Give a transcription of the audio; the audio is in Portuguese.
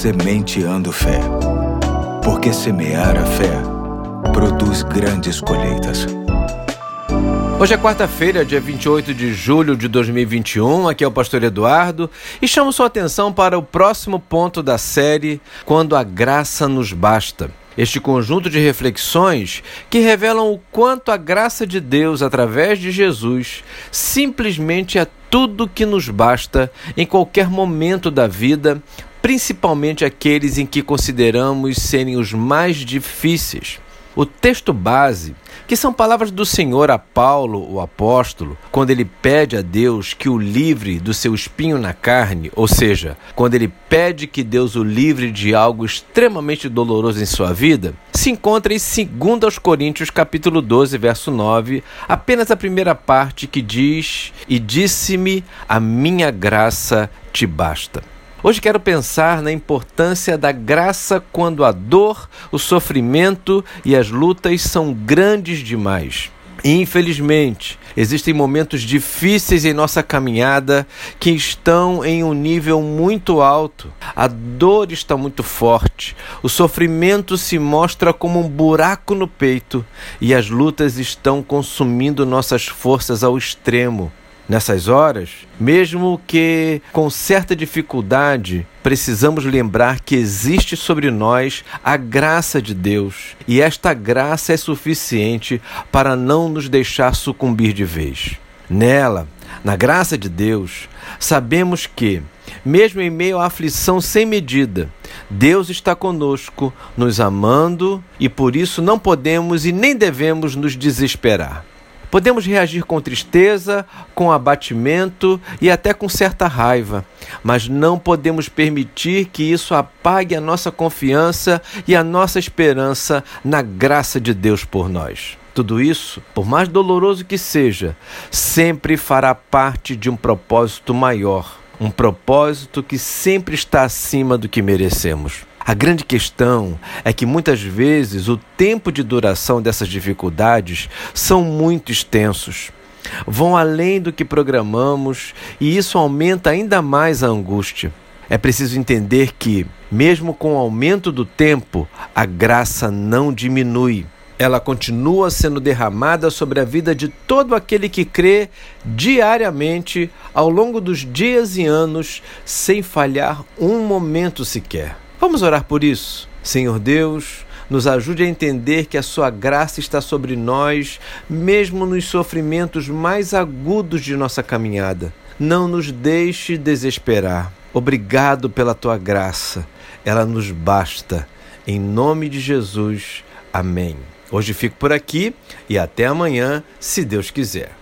Sementeando Fé. Porque semear a fé produz grandes colheitas. Hoje é quarta-feira, dia 28 de julho de 2021. Aqui é o pastor Eduardo e chamo sua atenção para o próximo ponto da série Quando a graça nos basta. Este conjunto de reflexões que revelam o quanto a graça de Deus através de Jesus simplesmente é tudo que nos basta em qualquer momento da vida, principalmente aqueles em que consideramos serem os mais difíceis. O texto base, que são palavras do Senhor a Paulo, o apóstolo, quando ele pede a Deus que o livre do seu espinho na carne, ou seja, quando ele pede que Deus o livre de algo extremamente doloroso em sua vida, se encontra em 2 Coríntios capítulo 12, verso 9, apenas a primeira parte que diz: "E disse-me: a minha graça te basta". Hoje quero pensar na importância da graça quando a dor, o sofrimento e as lutas são grandes demais. Infelizmente, existem momentos difíceis em nossa caminhada que estão em um nível muito alto. A dor está muito forte, o sofrimento se mostra como um buraco no peito e as lutas estão consumindo nossas forças ao extremo. Nessas horas, mesmo que com certa dificuldade, precisamos lembrar que existe sobre nós a graça de Deus e esta graça é suficiente para não nos deixar sucumbir de vez. Nela, na graça de Deus, sabemos que, mesmo em meio à aflição sem medida, Deus está conosco, nos amando e por isso não podemos e nem devemos nos desesperar. Podemos reagir com tristeza, com abatimento e até com certa raiva, mas não podemos permitir que isso apague a nossa confiança e a nossa esperança na graça de Deus por nós. Tudo isso, por mais doloroso que seja, sempre fará parte de um propósito maior, um propósito que sempre está acima do que merecemos. A grande questão é que muitas vezes o tempo de duração dessas dificuldades são muito extensos. Vão além do que programamos e isso aumenta ainda mais a angústia. É preciso entender que, mesmo com o aumento do tempo, a graça não diminui. Ela continua sendo derramada sobre a vida de todo aquele que crê diariamente ao longo dos dias e anos, sem falhar um momento sequer. Vamos orar por isso. Senhor Deus, nos ajude a entender que a Sua graça está sobre nós, mesmo nos sofrimentos mais agudos de nossa caminhada. Não nos deixe desesperar. Obrigado pela Tua graça. Ela nos basta. Em nome de Jesus. Amém. Hoje fico por aqui e até amanhã, se Deus quiser.